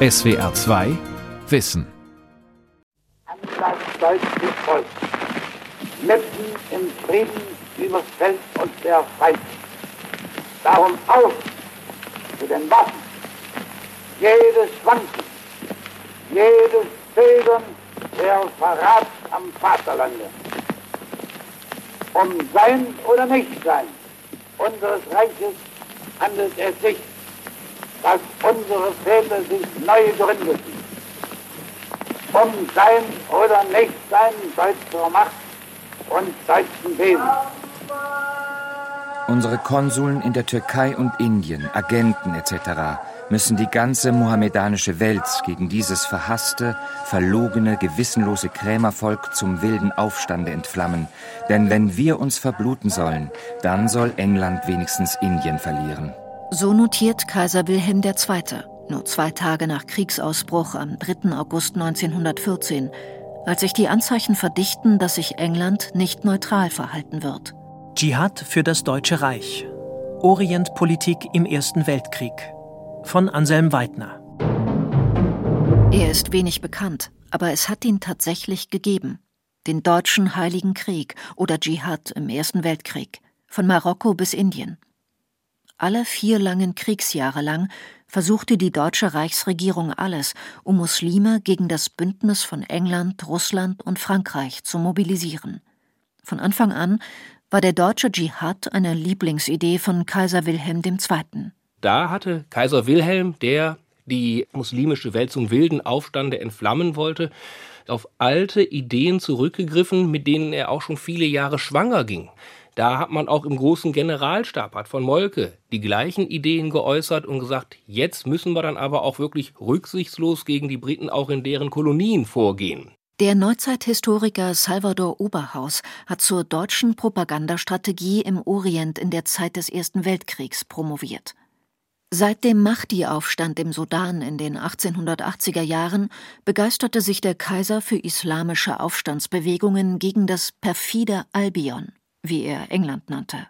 SWR 2 Wissen. An das deutsche Volk, mitten im Frieden überfällt uns der Feind. Darum auf zu den Waffen. Jedes Schwanken, jedes Zögern wäre Verrat am Vaterlande. Um Sein oder Nichtsein unseres Reiches handelt es sich, dass unsere Väter sich neu gründeten. Um Sein oder Nichtsein deutscher Macht und deutschen Wesen. Unsere Konsuln in der Türkei und Indien, Agenten etc. müssen die ganze mohammedanische Welt gegen dieses verhasste, verlogene, gewissenlose Krämervolk zum wilden Aufstande entflammen. Denn wenn wir uns verbluten sollen, dann soll England wenigstens Indien verlieren. So notiert Kaiser Wilhelm II., nur zwei Tage nach Kriegsausbruch am 3. August 1914, als sich die Anzeichen verdichten, dass sich England nicht neutral verhalten wird. Dschihad für das Deutsche Reich. Orientpolitik im Ersten Weltkrieg. Von Anselm Weidner. Er ist wenig bekannt, aber es hat ihn tatsächlich gegeben. Den Deutschen Heiligen Krieg oder Dschihad im Ersten Weltkrieg. Von Marokko bis Indien. Alle vier langen Kriegsjahre lang versuchte die deutsche Reichsregierung alles, um Muslime gegen das Bündnis von England, Russland und Frankreich zu mobilisieren. Von Anfang an war der deutsche Dschihad eine Lieblingsidee von Kaiser Wilhelm II. Da hatte Kaiser Wilhelm, der die muslimische Welt zum wilden Aufstande entflammen wollte, auf alte Ideen zurückgegriffen, mit denen er auch schon viele Jahre schwanger ging. Da hat man auch im großen Generalstab, hat von Molke, die gleichen Ideen geäußert und gesagt, jetzt müssen wir dann aber auch wirklich rücksichtslos gegen die Briten auch in deren Kolonien vorgehen. Der Neuzeithistoriker Salvador Oberhaus hat zur deutschen Propagandastrategie im Orient in der Zeit des Ersten Weltkriegs promoviert. Seit dem Mahdi-Aufstand im Sudan in den 1880er Jahren begeisterte sich der Kaiser für islamische Aufstandsbewegungen gegen das perfide Albion wie er England nannte.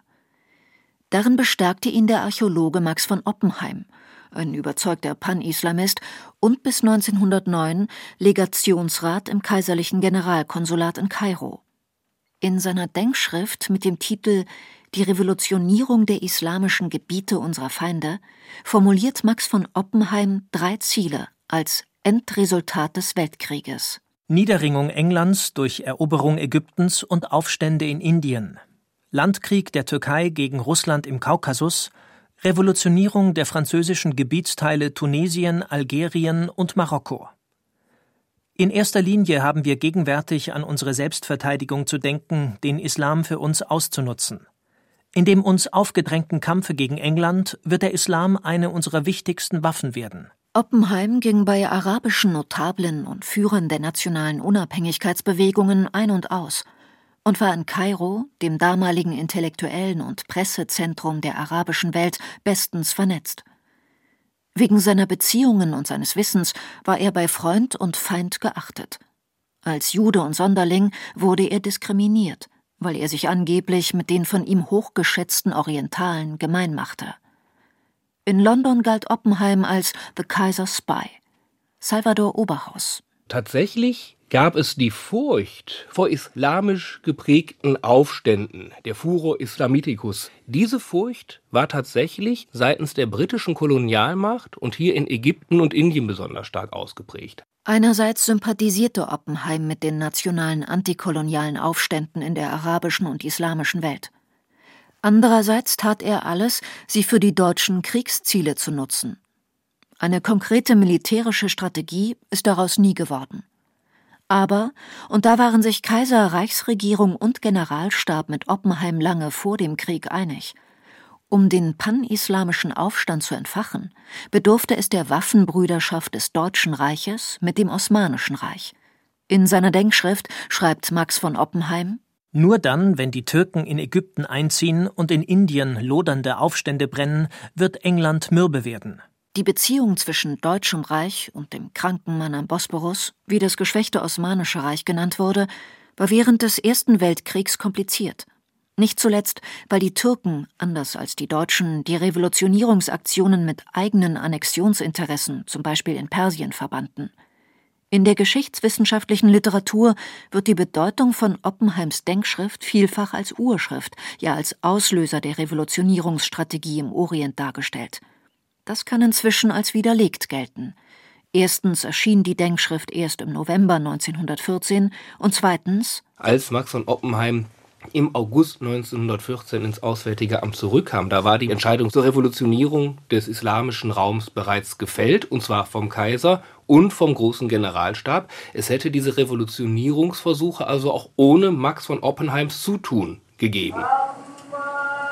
Darin bestärkte ihn der Archäologe Max von Oppenheim, ein überzeugter Pan-Islamist und bis 1909 Legationsrat im kaiserlichen Generalkonsulat in Kairo. In seiner Denkschrift mit dem Titel Die Revolutionierung der islamischen Gebiete unserer Feinde formuliert Max von Oppenheim drei Ziele als Endresultat des Weltkrieges. Niederringung Englands durch Eroberung Ägyptens und Aufstände in Indien, Landkrieg der Türkei gegen Russland im Kaukasus, Revolutionierung der französischen Gebietsteile Tunesien, Algerien und Marokko. In erster Linie haben wir gegenwärtig an unsere Selbstverteidigung zu denken, den Islam für uns auszunutzen. In dem uns aufgedrängten Kampfe gegen England wird der Islam eine unserer wichtigsten Waffen werden. Oppenheim ging bei arabischen Notablen und Führern der nationalen Unabhängigkeitsbewegungen ein und aus und war in Kairo, dem damaligen Intellektuellen und Pressezentrum der arabischen Welt, bestens vernetzt. Wegen seiner Beziehungen und seines Wissens war er bei Freund und Feind geachtet. Als Jude und Sonderling wurde er diskriminiert, weil er sich angeblich mit den von ihm hochgeschätzten Orientalen gemein machte. In London galt Oppenheim als The Kaiser's Spy. Salvador Oberhaus. Tatsächlich gab es die Furcht vor islamisch geprägten Aufständen, der Furor Islamiticus. Diese Furcht war tatsächlich seitens der britischen Kolonialmacht und hier in Ägypten und Indien besonders stark ausgeprägt. Einerseits sympathisierte Oppenheim mit den nationalen antikolonialen Aufständen in der arabischen und islamischen Welt. Andererseits tat er alles, sie für die deutschen Kriegsziele zu nutzen. Eine konkrete militärische Strategie ist daraus nie geworden. Aber, und da waren sich Kaiser, Reichsregierung und Generalstab mit Oppenheim lange vor dem Krieg einig, um den panislamischen Aufstand zu entfachen, bedurfte es der Waffenbrüderschaft des Deutschen Reiches mit dem Osmanischen Reich. In seiner Denkschrift schreibt Max von Oppenheim nur dann, wenn die Türken in Ägypten einziehen und in Indien lodernde Aufstände brennen, wird England mürbe werden. Die Beziehung zwischen Deutschem Reich und dem kranken Mann am Bosporus, wie das geschwächte Osmanische Reich genannt wurde, war während des Ersten Weltkriegs kompliziert. Nicht zuletzt, weil die Türken, anders als die Deutschen, die Revolutionierungsaktionen mit eigenen Annexionsinteressen, zum Beispiel in Persien, verbanden. In der geschichtswissenschaftlichen Literatur wird die Bedeutung von Oppenheims Denkschrift vielfach als Urschrift, ja als Auslöser der Revolutionierungsstrategie im Orient dargestellt. Das kann inzwischen als widerlegt gelten. Erstens erschien die Denkschrift erst im November 1914 und zweitens als Max von Oppenheim im August 1914 ins Auswärtige Amt zurückkam, da war die Entscheidung zur Revolutionierung des islamischen Raums bereits gefällt, und zwar vom Kaiser und vom großen Generalstab. Es hätte diese Revolutionierungsversuche also auch ohne Max von Oppenheims Zutun gegeben.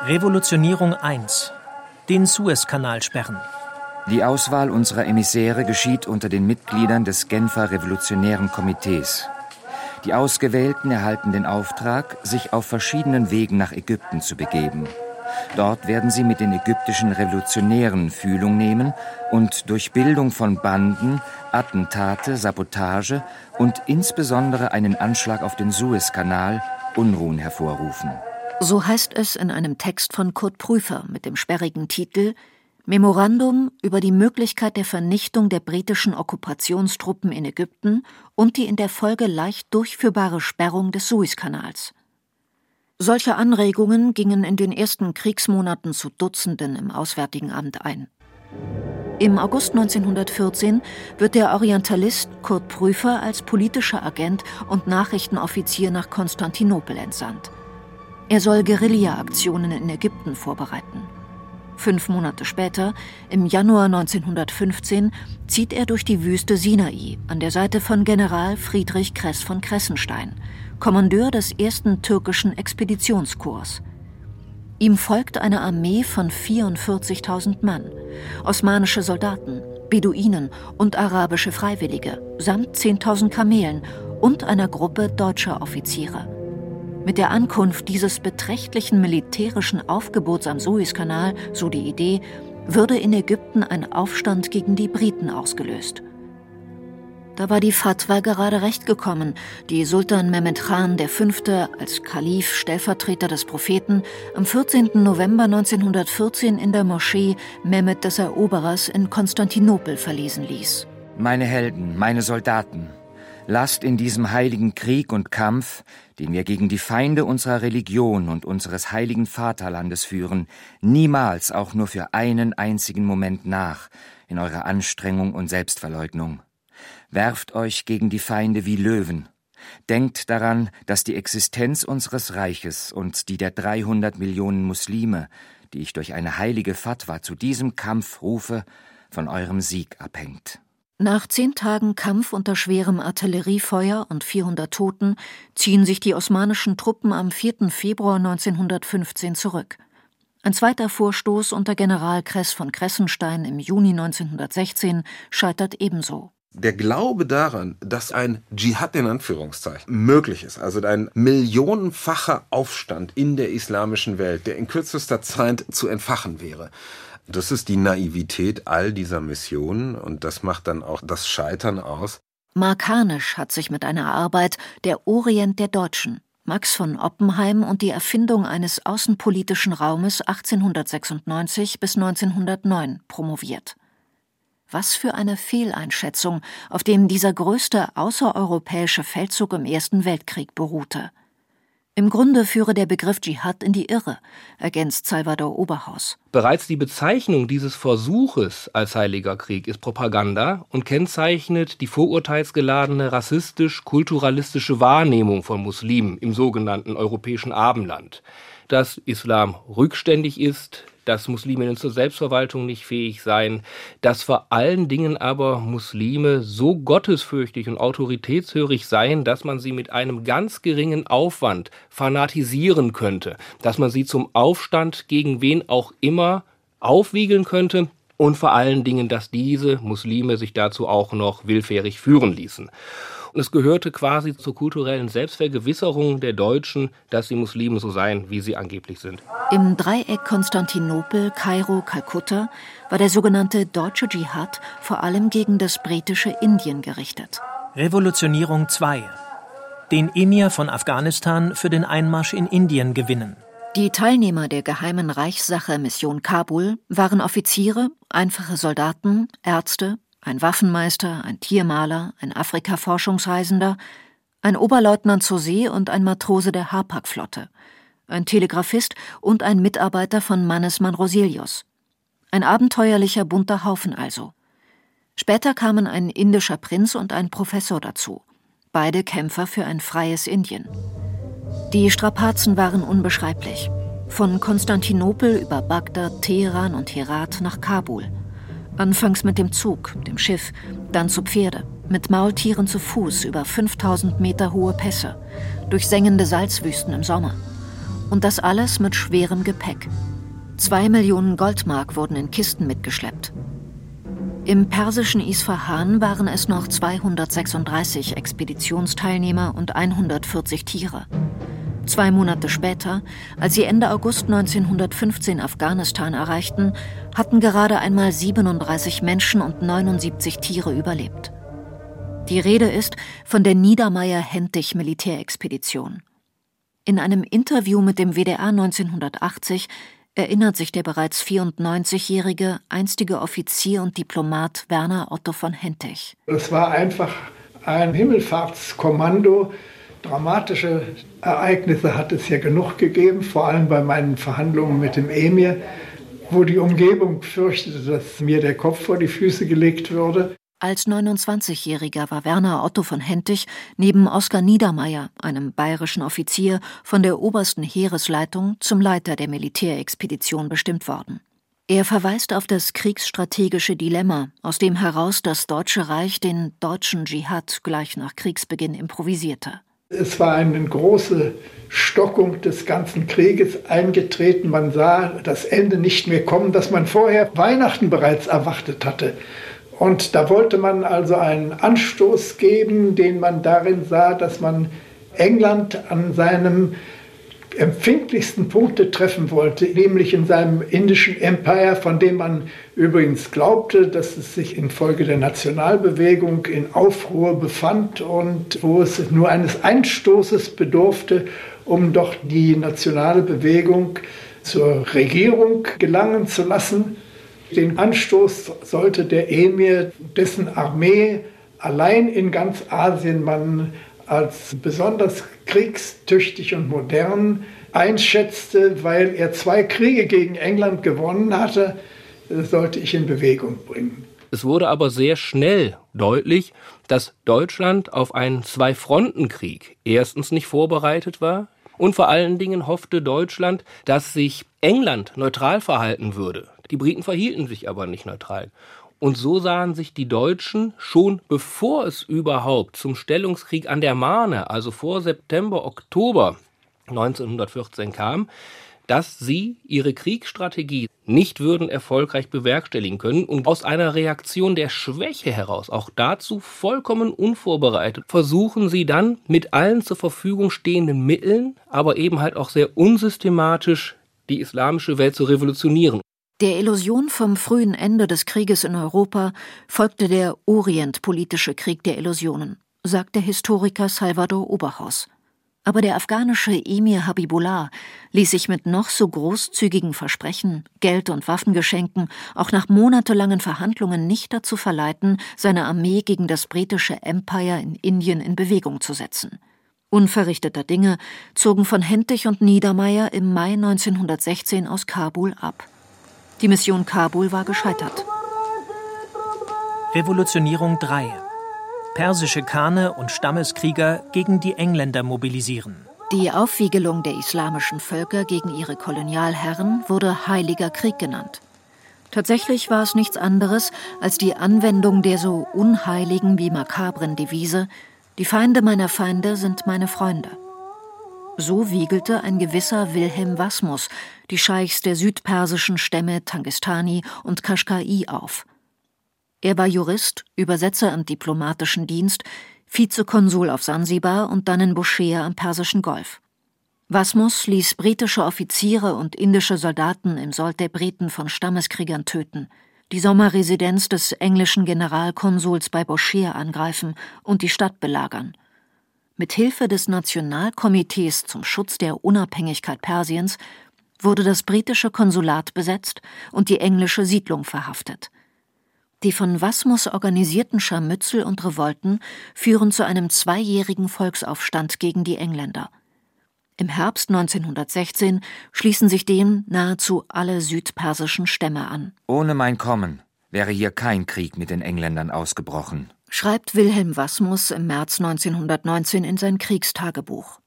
Revolutionierung 1. Den Suezkanal sperren. Die Auswahl unserer Emissäre geschieht unter den Mitgliedern des Genfer Revolutionären Komitees. Die Ausgewählten erhalten den Auftrag, sich auf verschiedenen Wegen nach Ägypten zu begeben. Dort werden sie mit den ägyptischen Revolutionären Fühlung nehmen und durch Bildung von Banden, Attentate, Sabotage und insbesondere einen Anschlag auf den Suezkanal Unruhen hervorrufen. So heißt es in einem Text von Kurt Prüfer mit dem sperrigen Titel Memorandum über die Möglichkeit der Vernichtung der britischen Okkupationstruppen in Ägypten und die in der Folge leicht durchführbare Sperrung des Suezkanals. Solche Anregungen gingen in den ersten Kriegsmonaten zu Dutzenden im Auswärtigen Amt ein. Im August 1914 wird der Orientalist Kurt Prüfer als politischer Agent und Nachrichtenoffizier nach Konstantinopel entsandt. Er soll Guerilla-Aktionen in Ägypten vorbereiten. Fünf Monate später, im Januar 1915, zieht er durch die Wüste Sinai an der Seite von General Friedrich Kress von Kressenstein, Kommandeur des ersten türkischen Expeditionskorps. Ihm folgt eine Armee von 44.000 Mann, osmanische Soldaten, Beduinen und arabische Freiwillige samt 10.000 Kamelen und einer Gruppe deutscher Offiziere. Mit der Ankunft dieses beträchtlichen militärischen Aufgebots am Suezkanal, so die Idee, würde in Ägypten ein Aufstand gegen die Briten ausgelöst. Da war die Fatwa gerade recht gekommen, die Sultan Mehmed Khan V. als Kalif, Stellvertreter des Propheten, am 14. November 1914 in der Moschee Mehmed des Eroberers in Konstantinopel verlesen ließ. Meine Helden, meine Soldaten, lasst in diesem heiligen Krieg und Kampf den wir gegen die Feinde unserer Religion und unseres heiligen Vaterlandes führen, niemals auch nur für einen einzigen Moment nach in eurer Anstrengung und Selbstverleugnung. Werft euch gegen die Feinde wie Löwen. Denkt daran, dass die Existenz unseres Reiches und die der 300 Millionen Muslime, die ich durch eine heilige Fatwa zu diesem Kampf rufe, von eurem Sieg abhängt. Nach zehn Tagen Kampf unter schwerem Artilleriefeuer und 400 Toten ziehen sich die osmanischen Truppen am 4. Februar 1915 zurück. Ein zweiter Vorstoß unter General Kress von Kressenstein im Juni 1916 scheitert ebenso. Der Glaube daran, dass ein Dschihad in Anführungszeichen möglich ist, also ein millionenfacher Aufstand in der islamischen Welt, der in kürzester Zeit zu entfachen wäre, das ist die Naivität all dieser Missionen und das macht dann auch das Scheitern aus. Mark Harnisch hat sich mit einer Arbeit Der Orient der Deutschen, Max von Oppenheim und die Erfindung eines außenpolitischen Raumes 1896 bis 1909 promoviert. Was für eine Fehleinschätzung, auf dem dieser größte außereuropäische Feldzug im Ersten Weltkrieg beruhte. Im Grunde führe der Begriff Dschihad in die Irre, ergänzt Salvador Oberhaus. Bereits die Bezeichnung dieses Versuches als Heiliger Krieg ist Propaganda und kennzeichnet die vorurteilsgeladene rassistisch-kulturalistische Wahrnehmung von Muslimen im sogenannten europäischen Abendland. Dass Islam rückständig ist, dass Musliminnen zur Selbstverwaltung nicht fähig seien, dass vor allen Dingen aber Muslime so gottesfürchtig und autoritätshörig seien, dass man sie mit einem ganz geringen Aufwand fanatisieren könnte, dass man sie zum Aufstand gegen wen auch immer aufwiegeln könnte, und vor allen Dingen, dass diese Muslime sich dazu auch noch willfährig führen ließen. Und es gehörte quasi zur kulturellen Selbstvergewisserung der Deutschen, dass die Muslime so seien, wie sie angeblich sind. Im Dreieck Konstantinopel, Kairo, Kalkutta war der sogenannte deutsche Dschihad vor allem gegen das britische Indien gerichtet. Revolutionierung 2. Den Emir von Afghanistan für den Einmarsch in Indien gewinnen. Die Teilnehmer der geheimen Reichssache Mission Kabul waren Offiziere, einfache Soldaten, Ärzte, ein Waffenmeister, ein Tiermaler, ein Afrika-Forschungsreisender, ein Oberleutnant zur See und ein Matrose der Hapag-Flotte, ein Telegrafist und ein Mitarbeiter von Mannesmann Roselius. Ein abenteuerlicher bunter Haufen also. Später kamen ein indischer Prinz und ein Professor dazu, beide Kämpfer für ein freies Indien. Die Strapazen waren unbeschreiblich. Von Konstantinopel über Bagdad, Teheran und Herat nach Kabul. Anfangs mit dem Zug, dem Schiff, dann zu Pferde, mit Maultieren zu Fuß über 5000 Meter hohe Pässe, durch sengende Salzwüsten im Sommer. Und das alles mit schwerem Gepäck. Zwei Millionen Goldmark wurden in Kisten mitgeschleppt. Im persischen Isfahan waren es noch 236 Expeditionsteilnehmer und 140 Tiere. Zwei Monate später, als sie Ende August 1915 Afghanistan erreichten, hatten gerade einmal 37 Menschen und 79 Tiere überlebt. Die Rede ist von der Niedermeyer-Hentig Militärexpedition. In einem Interview mit dem WDR 1980 erinnert sich der bereits 94-jährige einstige Offizier und Diplomat Werner Otto von Hentig. Es war einfach ein Himmelfahrtskommando, Dramatische Ereignisse hat es ja genug gegeben, vor allem bei meinen Verhandlungen mit dem Emir, wo die Umgebung fürchtete, dass mir der Kopf vor die Füße gelegt würde. Als 29-Jähriger war Werner Otto von Hentig neben Oskar Niedermeyer, einem bayerischen Offizier, von der obersten Heeresleitung zum Leiter der Militärexpedition bestimmt worden. Er verweist auf das kriegsstrategische Dilemma, aus dem heraus das Deutsche Reich den deutschen Dschihad gleich nach Kriegsbeginn improvisierte. Es war eine große Stockung des ganzen Krieges eingetreten. Man sah das Ende nicht mehr kommen, das man vorher Weihnachten bereits erwartet hatte. Und da wollte man also einen Anstoß geben, den man darin sah, dass man England an seinem empfindlichsten Punkte treffen wollte, nämlich in seinem indischen Empire, von dem man übrigens glaubte, dass es sich infolge der Nationalbewegung in Aufruhr befand und wo es nur eines Einstoßes bedurfte, um doch die nationale Bewegung zur Regierung gelangen zu lassen. Den Anstoß sollte der Emir, dessen Armee allein in ganz Asien man als besonders kriegstüchtig und modern einschätzte, weil er zwei Kriege gegen England gewonnen hatte, sollte ich in Bewegung bringen. Es wurde aber sehr schnell deutlich, dass Deutschland auf einen Zwei-Fronten-Krieg erstens nicht vorbereitet war und vor allen Dingen hoffte Deutschland, dass sich England neutral verhalten würde. Die Briten verhielten sich aber nicht neutral. Und so sahen sich die Deutschen schon bevor es überhaupt zum Stellungskrieg an der Marne, also vor September, Oktober 1914 kam, dass sie ihre Kriegsstrategie nicht würden erfolgreich bewerkstelligen können und aus einer Reaktion der Schwäche heraus, auch dazu vollkommen unvorbereitet, versuchen sie dann mit allen zur Verfügung stehenden Mitteln, aber eben halt auch sehr unsystematisch die islamische Welt zu revolutionieren. Der Illusion vom frühen Ende des Krieges in Europa folgte der Orientpolitische Krieg der Illusionen, sagt der Historiker Salvador Oberhaus. Aber der afghanische Emir Habibullah ließ sich mit noch so großzügigen Versprechen, Geld und Waffengeschenken auch nach monatelangen Verhandlungen nicht dazu verleiten, seine Armee gegen das britische Empire in Indien in Bewegung zu setzen. Unverrichteter Dinge zogen von Hentig und Niedermeyer im Mai 1916 aus Kabul ab. Die Mission Kabul war gescheitert. Revolutionierung 3. Persische Kane und Stammeskrieger gegen die Engländer mobilisieren. Die Aufwiegelung der islamischen Völker gegen ihre Kolonialherren wurde Heiliger Krieg genannt. Tatsächlich war es nichts anderes als die Anwendung der so unheiligen wie makabren Devise Die Feinde meiner Feinde sind meine Freunde. So wiegelte ein gewisser Wilhelm Wasmus die Scheichs der südpersischen Stämme Tangistani und Kashkai auf. Er war Jurist, Übersetzer im diplomatischen Dienst, Vizekonsul auf Sansibar und dann in Buschea am Persischen Golf. Wasmus ließ britische Offiziere und indische Soldaten im Sold der Briten von Stammeskriegern töten, die Sommerresidenz des englischen Generalkonsuls bei Buschea angreifen und die Stadt belagern – mit Hilfe des Nationalkomitees zum Schutz der Unabhängigkeit Persiens wurde das britische Konsulat besetzt und die englische Siedlung verhaftet. Die von Wasmus organisierten Scharmützel und Revolten führen zu einem zweijährigen Volksaufstand gegen die Engländer. Im Herbst 1916 schließen sich dem nahezu alle südpersischen Stämme an. Ohne mein Kommen wäre hier kein Krieg mit den Engländern ausgebrochen, schreibt Wilhelm Wasmus im März 1919 in sein Kriegstagebuch.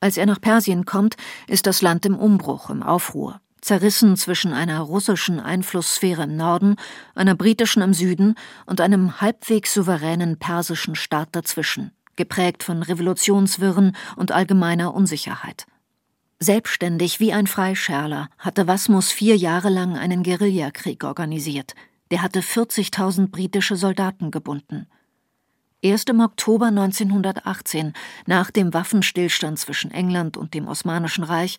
Als er nach Persien kommt, ist das Land im Umbruch, im Aufruhr, zerrissen zwischen einer russischen Einflusssphäre im Norden, einer britischen im Süden und einem halbwegs souveränen persischen Staat dazwischen geprägt von Revolutionswirren und allgemeiner Unsicherheit. Selbstständig wie ein Freischärler hatte Wasmus vier Jahre lang einen Guerillakrieg organisiert. Der hatte 40.000 britische Soldaten gebunden. Erst im Oktober 1918, nach dem Waffenstillstand zwischen England und dem Osmanischen Reich,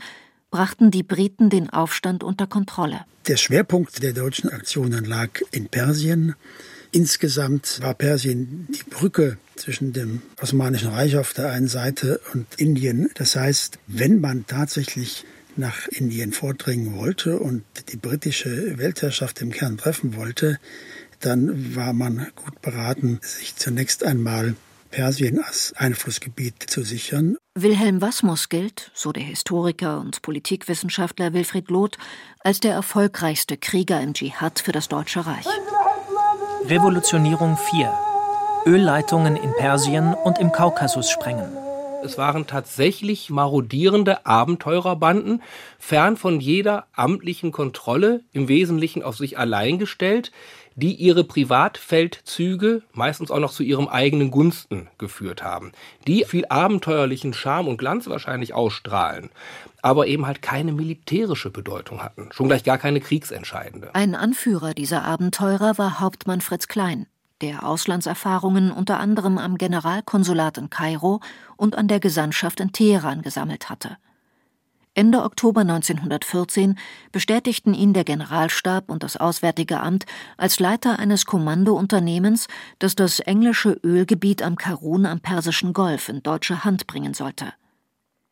brachten die Briten den Aufstand unter Kontrolle. Der Schwerpunkt der deutschen Aktionen lag in Persien. Insgesamt war Persien die Brücke zwischen dem Osmanischen Reich auf der einen Seite und Indien. Das heißt, wenn man tatsächlich nach Indien vordringen wollte und die britische Weltherrschaft im Kern treffen wollte, dann war man gut beraten, sich zunächst einmal Persien als Einflussgebiet zu sichern. Wilhelm Wasmus gilt, so der Historiker und Politikwissenschaftler Wilfried Loth, als der erfolgreichste Krieger im Dschihad für das Deutsche Reich. Revolutionierung 4. Ölleitungen in Persien und im Kaukasus sprengen. Es waren tatsächlich marodierende Abenteurerbanden, fern von jeder amtlichen Kontrolle, im Wesentlichen auf sich allein gestellt, die ihre Privatfeldzüge meistens auch noch zu ihrem eigenen Gunsten geführt haben, die viel abenteuerlichen Charme und Glanz wahrscheinlich ausstrahlen, aber eben halt keine militärische Bedeutung hatten, schon gleich gar keine kriegsentscheidende. Ein Anführer dieser Abenteurer war Hauptmann Fritz Klein, der Auslandserfahrungen unter anderem am Generalkonsulat in Kairo und an der Gesandtschaft in Teheran gesammelt hatte. Ende Oktober 1914 bestätigten ihn der Generalstab und das Auswärtige Amt als Leiter eines Kommandounternehmens, das das englische Ölgebiet am Karun am Persischen Golf in deutsche Hand bringen sollte.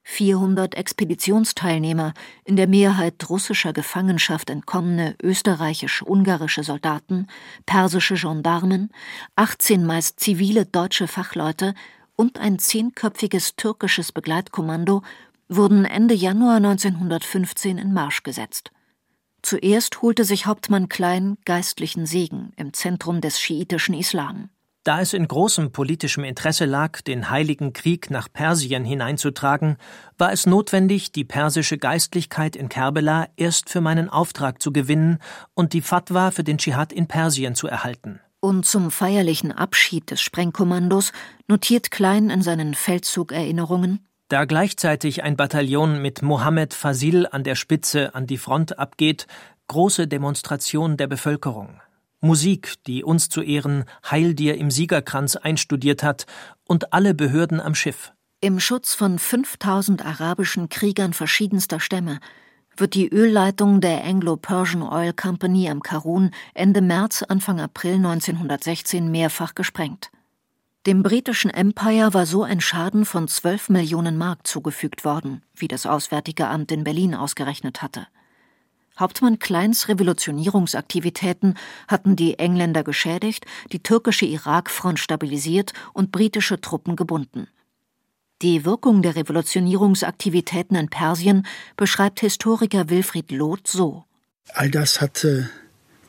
400 Expeditionsteilnehmer, in der Mehrheit russischer Gefangenschaft entkommene österreichisch-ungarische Soldaten, persische Gendarmen, 18 meist zivile deutsche Fachleute und ein zehnköpfiges türkisches Begleitkommando wurden Ende Januar 1915 in Marsch gesetzt. Zuerst holte sich Hauptmann Klein geistlichen Segen im Zentrum des schiitischen Islam. Da es in großem politischem Interesse lag, den Heiligen Krieg nach Persien hineinzutragen, war es notwendig, die persische Geistlichkeit in Kerbela erst für meinen Auftrag zu gewinnen und die Fatwa für den Dschihad in Persien zu erhalten. Und zum feierlichen Abschied des Sprengkommandos notiert Klein in seinen Feldzugerinnerungen da gleichzeitig ein Bataillon mit Mohammed Fasil an der Spitze an die Front abgeht, große Demonstration der Bevölkerung. Musik, die uns zu Ehren Heil dir im Siegerkranz einstudiert hat, und alle Behörden am Schiff. Im Schutz von 5000 arabischen Kriegern verschiedenster Stämme wird die Ölleitung der Anglo-Persian Oil Company am Karun Ende März, Anfang April 1916 mehrfach gesprengt. Dem britischen Empire war so ein Schaden von 12 Millionen Mark zugefügt worden, wie das Auswärtige Amt in Berlin ausgerechnet hatte. Hauptmann Kleins Revolutionierungsaktivitäten hatten die Engländer geschädigt, die türkische Irakfront stabilisiert und britische Truppen gebunden. Die Wirkung der Revolutionierungsaktivitäten in Persien beschreibt Historiker Wilfried Loth so. All das hatte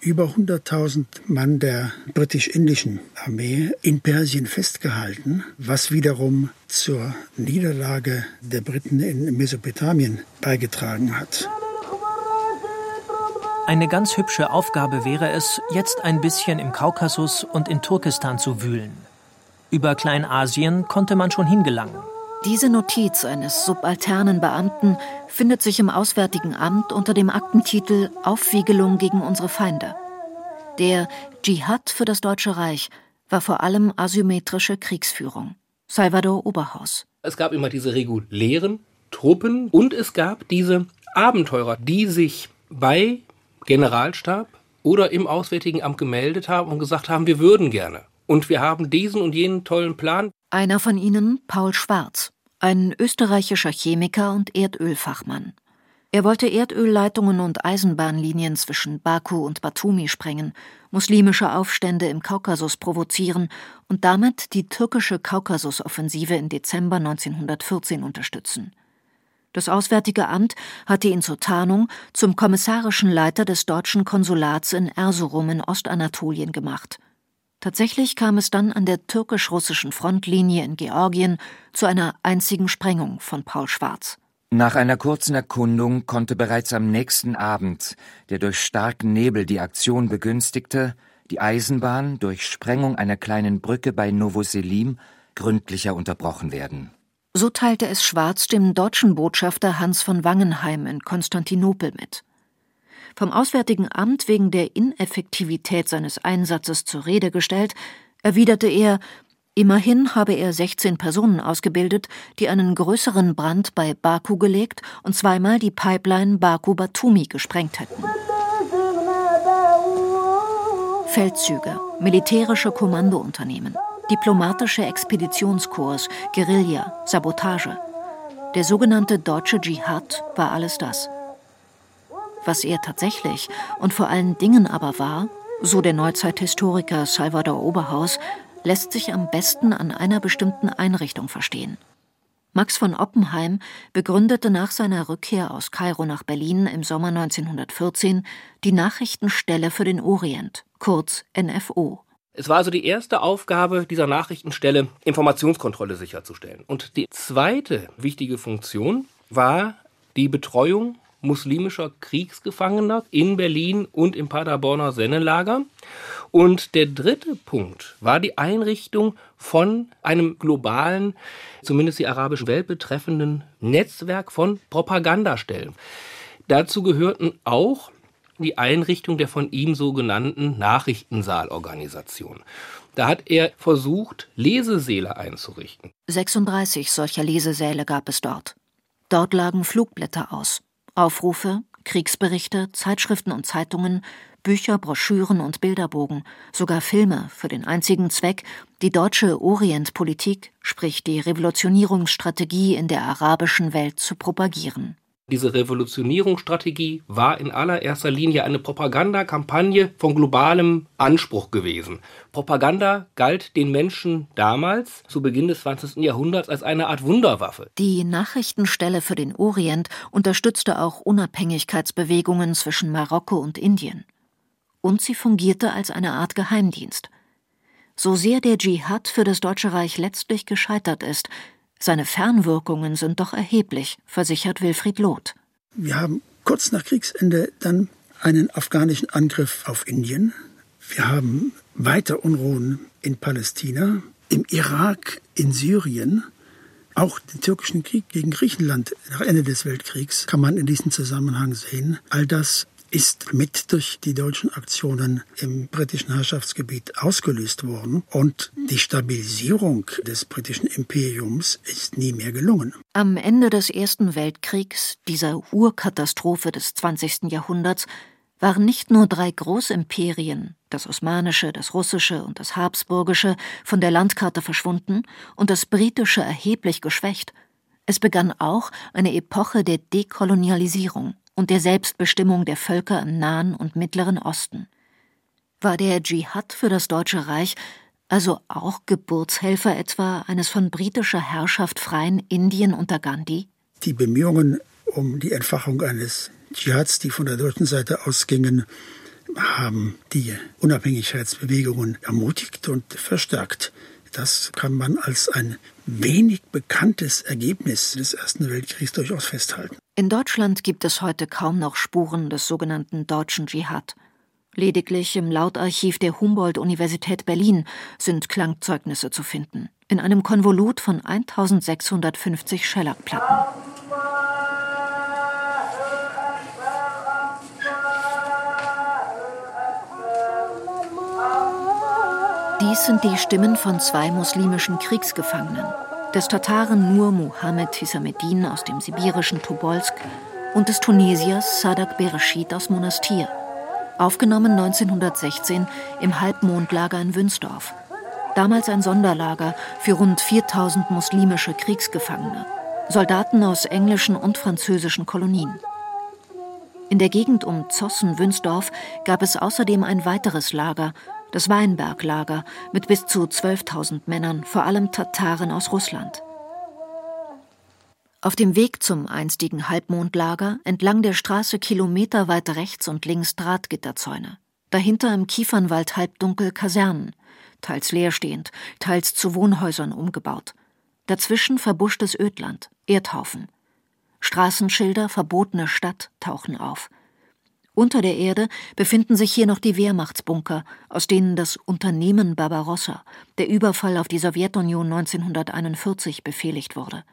über 100.000 Mann der britisch-indischen Armee in Persien festgehalten, was wiederum zur Niederlage der Briten in Mesopotamien beigetragen hat. Eine ganz hübsche Aufgabe wäre es, jetzt ein bisschen im Kaukasus und in Turkestan zu wühlen. Über Kleinasien konnte man schon hingelangen. Diese Notiz eines subalternen Beamten findet sich im Auswärtigen Amt unter dem Aktentitel Aufwiegelung gegen unsere Feinde. Der Dschihad für das Deutsche Reich war vor allem asymmetrische Kriegsführung. Salvador Oberhaus. Es gab immer diese regulären Truppen und es gab diese Abenteurer, die sich bei Generalstab oder im Auswärtigen Amt gemeldet haben und gesagt haben, wir würden gerne. Und wir haben diesen und jenen tollen Plan. Einer von ihnen, Paul Schwarz, ein österreichischer Chemiker und Erdölfachmann. Er wollte Erdölleitungen und Eisenbahnlinien zwischen Baku und Batumi sprengen, muslimische Aufstände im Kaukasus provozieren und damit die türkische Kaukasusoffensive im Dezember 1914 unterstützen. Das Auswärtige Amt hatte ihn zur Tarnung zum kommissarischen Leiter des deutschen Konsulats in Erzurum in Ostanatolien gemacht. Tatsächlich kam es dann an der türkisch-russischen Frontlinie in Georgien zu einer einzigen Sprengung von Paul Schwarz. Nach einer kurzen Erkundung konnte bereits am nächsten Abend, der durch starken Nebel die Aktion begünstigte, die Eisenbahn durch Sprengung einer kleinen Brücke bei Novoselim gründlicher unterbrochen werden. So teilte es Schwarz dem deutschen Botschafter Hans von Wangenheim in Konstantinopel mit. Vom Auswärtigen Amt wegen der Ineffektivität seines Einsatzes zur Rede gestellt, erwiderte er, Immerhin habe er 16 Personen ausgebildet, die einen größeren Brand bei Baku gelegt und zweimal die Pipeline Baku-Batumi gesprengt hätten. Feldzüge, militärische Kommandounternehmen, diplomatische Expeditionskorps, Guerilla, Sabotage. Der sogenannte deutsche Dschihad war alles das. Was er tatsächlich und vor allen Dingen aber war, so der Neuzeithistoriker Salvador Oberhaus, lässt sich am besten an einer bestimmten Einrichtung verstehen. Max von Oppenheim begründete nach seiner Rückkehr aus Kairo nach Berlin im Sommer 1914 die Nachrichtenstelle für den Orient, kurz NFO. Es war also die erste Aufgabe dieser Nachrichtenstelle, Informationskontrolle sicherzustellen. Und die zweite wichtige Funktion war die Betreuung muslimischer Kriegsgefangener in Berlin und im Paderborner Sennelager. Und der dritte Punkt war die Einrichtung von einem globalen, zumindest die arabische Welt betreffenden Netzwerk von Propagandastellen. Dazu gehörten auch die Einrichtung der von ihm sogenannten Nachrichtensaalorganisation. Da hat er versucht, Lesesäle einzurichten. 36 solcher Lesesäle gab es dort. Dort lagen Flugblätter aus. Aufrufe, Kriegsberichte, Zeitschriften und Zeitungen, Bücher, Broschüren und Bilderbogen, sogar Filme für den einzigen Zweck, die deutsche Orientpolitik, sprich die Revolutionierungsstrategie in der arabischen Welt zu propagieren. Diese Revolutionierungsstrategie war in allererster Linie eine Propagandakampagne von globalem Anspruch gewesen. Propaganda galt den Menschen damals, zu Beginn des 20. Jahrhunderts, als eine Art Wunderwaffe. Die Nachrichtenstelle für den Orient unterstützte auch Unabhängigkeitsbewegungen zwischen Marokko und Indien. Und sie fungierte als eine Art Geheimdienst. So sehr der Dschihad für das Deutsche Reich letztlich gescheitert ist, seine Fernwirkungen sind doch erheblich, versichert Wilfried Loth. Wir haben kurz nach Kriegsende dann einen afghanischen Angriff auf Indien. Wir haben weiter Unruhen in Palästina, im Irak, in Syrien. Auch den türkischen Krieg gegen Griechenland nach Ende des Weltkriegs kann man in diesem Zusammenhang sehen. All das ist mit durch die deutschen Aktionen im britischen Herrschaftsgebiet ausgelöst worden und die Stabilisierung des britischen Imperiums ist nie mehr gelungen. Am Ende des Ersten Weltkriegs, dieser Urkatastrophe des 20. Jahrhunderts, waren nicht nur drei Großimperien, das Osmanische, das Russische und das Habsburgische, von der Landkarte verschwunden und das Britische erheblich geschwächt. Es begann auch eine Epoche der Dekolonialisierung und der Selbstbestimmung der Völker im Nahen und Mittleren Osten. War der Dschihad für das Deutsche Reich also auch Geburtshelfer etwa eines von britischer Herrschaft freien Indien unter Gandhi? Die Bemühungen um die Entfachung eines Dschihads, die von der deutschen Seite ausgingen, haben die Unabhängigkeitsbewegungen ermutigt und verstärkt. Das kann man als ein wenig bekanntes Ergebnis des Ersten Weltkriegs durchaus festhalten. In Deutschland gibt es heute kaum noch Spuren des sogenannten deutschen Dschihad. Lediglich im Lautarchiv der Humboldt-Universität Berlin sind Klangzeugnisse zu finden, in einem Konvolut von 1650 Schellackplatten. Dies sind die Stimmen von zwei muslimischen Kriegsgefangenen, des Tataren Nur Muhammad Hisameddin aus dem sibirischen Tobolsk und des Tunesiers Sadak Bereshit aus Monastir, aufgenommen 1916 im Halbmondlager in Wünsdorf, damals ein Sonderlager für rund 4000 muslimische Kriegsgefangene, Soldaten aus englischen und französischen Kolonien. In der Gegend um Zossen-Wünsdorf gab es außerdem ein weiteres Lager, das Weinberglager, mit bis zu 12.000 Männern, vor allem Tataren aus Russland. Auf dem Weg zum einstigen Halbmondlager entlang der Straße kilometerweit rechts und links Drahtgitterzäune. Dahinter im Kiefernwald halbdunkel Kasernen, teils leerstehend, teils zu Wohnhäusern umgebaut. Dazwischen verbuschtes Ödland, Erdhaufen. Straßenschilder verbotene Stadt tauchen auf. Unter der Erde befinden sich hier noch die Wehrmachtsbunker, aus denen das Unternehmen Barbarossa, der Überfall auf die Sowjetunion 1941, befehligt wurde.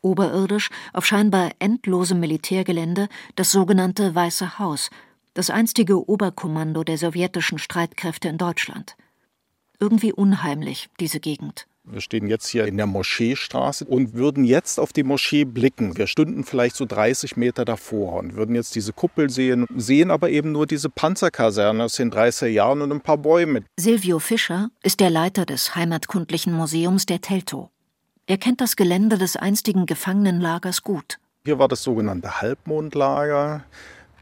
Oberirdisch, auf scheinbar endlosem Militärgelände, das sogenannte Weiße Haus, das einstige Oberkommando der sowjetischen Streitkräfte in Deutschland. Irgendwie unheimlich, diese Gegend. Wir stehen jetzt hier in der Moscheestraße und würden jetzt auf die Moschee blicken. Wir stünden vielleicht so 30 Meter davor und würden jetzt diese Kuppel sehen, sehen aber eben nur diese Panzerkaserne aus den 30er Jahren und ein paar Bäume. Silvio Fischer ist der Leiter des Heimatkundlichen Museums der Teltow. Er kennt das Gelände des einstigen Gefangenenlagers gut. Hier war das sogenannte Halbmondlager.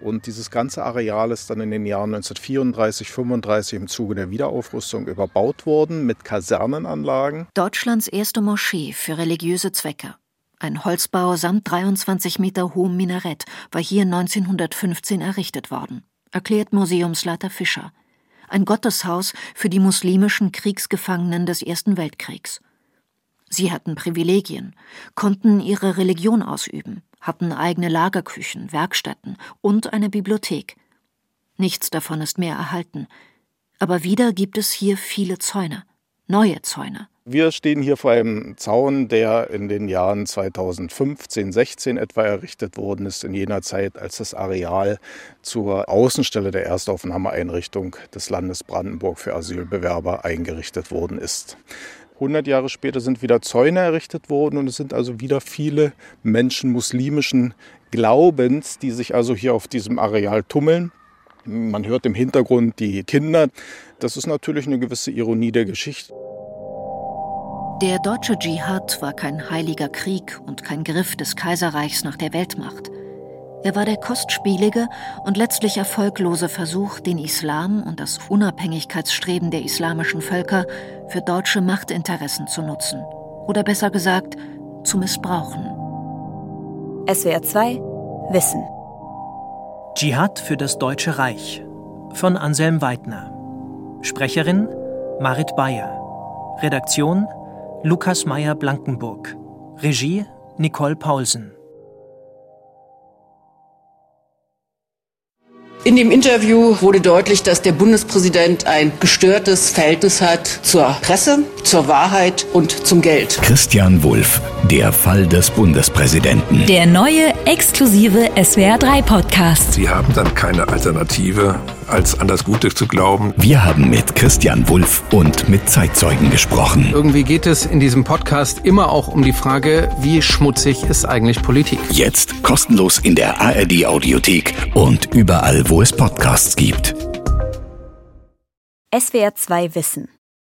Und dieses ganze Areal ist dann in den Jahren 1934, 35 im Zuge der Wiederaufrüstung überbaut worden mit Kasernenanlagen. Deutschlands erste Moschee für religiöse Zwecke. Ein Holzbau samt 23 Meter hohem Minarett war hier 1915 errichtet worden, erklärt Museumsleiter Fischer. Ein Gotteshaus für die muslimischen Kriegsgefangenen des Ersten Weltkriegs. Sie hatten Privilegien, konnten ihre Religion ausüben, hatten eigene Lagerküchen, Werkstätten und eine Bibliothek. Nichts davon ist mehr erhalten. Aber wieder gibt es hier viele Zäune, neue Zäune. Wir stehen hier vor einem Zaun, der in den Jahren 2015, 16 etwa errichtet worden ist, in jener Zeit, als das Areal zur Außenstelle der Erstaufnahmeeinrichtung des Landes Brandenburg für Asylbewerber eingerichtet worden ist. 100 Jahre später sind wieder Zäune errichtet worden und es sind also wieder viele Menschen muslimischen Glaubens, die sich also hier auf diesem Areal tummeln. Man hört im Hintergrund die Kinder. Das ist natürlich eine gewisse Ironie der Geschichte. Der deutsche Dschihad war kein heiliger Krieg und kein Griff des Kaiserreichs nach der Weltmacht. Er war der kostspielige und letztlich erfolglose Versuch, den Islam und das Unabhängigkeitsstreben der islamischen Völker für deutsche Machtinteressen zu nutzen. Oder besser gesagt, zu missbrauchen. SWR 2 Wissen. Dschihad für das Deutsche Reich von Anselm Weidner. Sprecherin Marit Bayer. Redaktion Lukas Meyer-Blankenburg. Regie Nicole Paulsen. In dem Interview wurde deutlich, dass der Bundespräsident ein gestörtes Verhältnis hat zur Presse, zur Wahrheit und zum Geld. Christian Wulff, der Fall des Bundespräsidenten. Der neue exklusive SWR3 Podcast. Sie haben dann keine Alternative, als an das Gute zu glauben. Wir haben mit Christian Wulff und mit Zeitzeugen gesprochen. Irgendwie geht es in diesem Podcast immer auch um die Frage, wie schmutzig ist eigentlich Politik? Jetzt kostenlos in der ARD Audiothek und überall, wo es Podcasts gibt. SWR 2 Wissen.